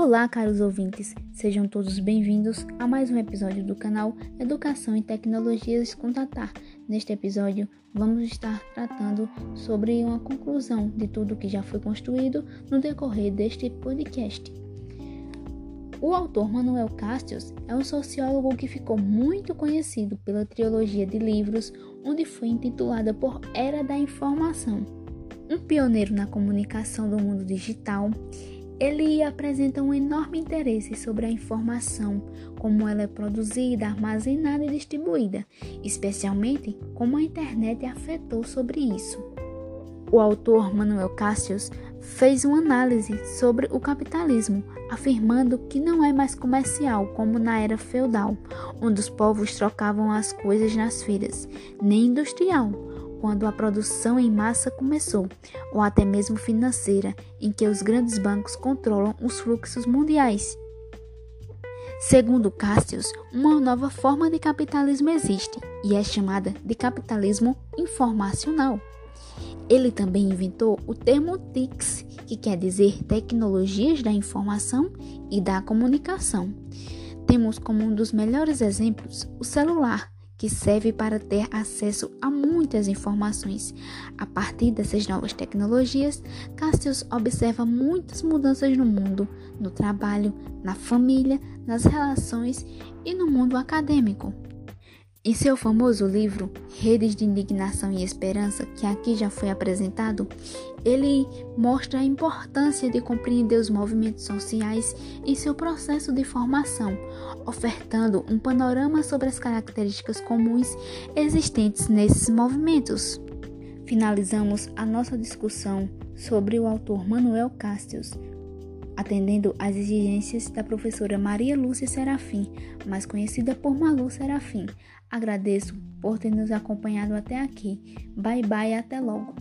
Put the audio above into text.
Olá, caros ouvintes, sejam todos bem-vindos a mais um episódio do canal Educação e Tecnologias com Tatar. Neste episódio, vamos estar tratando sobre uma conclusão de tudo que já foi construído no decorrer deste podcast. O autor Manuel Castios é um sociólogo que ficou muito conhecido pela trilogia de livros onde foi intitulada por Era da Informação. Um pioneiro na comunicação do mundo digital, ele apresenta um enorme interesse sobre a informação, como ela é produzida, armazenada e distribuída, especialmente como a internet afetou sobre isso. O autor Manuel Cassius fez uma análise sobre o capitalismo, afirmando que não é mais comercial como na era feudal, onde os povos trocavam as coisas nas feiras, nem industrial, quando a produção em massa começou, ou até mesmo financeira, em que os grandes bancos controlam os fluxos mundiais. Segundo Cassius, uma nova forma de capitalismo existe e é chamada de capitalismo informacional. Ele também inventou o termo TICS, que quer dizer Tecnologias da Informação e da Comunicação. Temos como um dos melhores exemplos o celular, que serve para ter acesso a muitas informações. A partir dessas novas tecnologias, Cassius observa muitas mudanças no mundo, no trabalho, na família, nas relações e no mundo acadêmico. Em seu famoso livro Redes de Indignação e Esperança, que aqui já foi apresentado, ele mostra a importância de compreender os movimentos sociais em seu processo de formação, ofertando um panorama sobre as características comuns existentes nesses movimentos. Finalizamos a nossa discussão sobre o autor Manuel Castios, atendendo às exigências da professora Maria Lúcia Serafim, mais conhecida por Malu Serafim. Agradeço por ter nos acompanhado até aqui. Bye bye, até logo.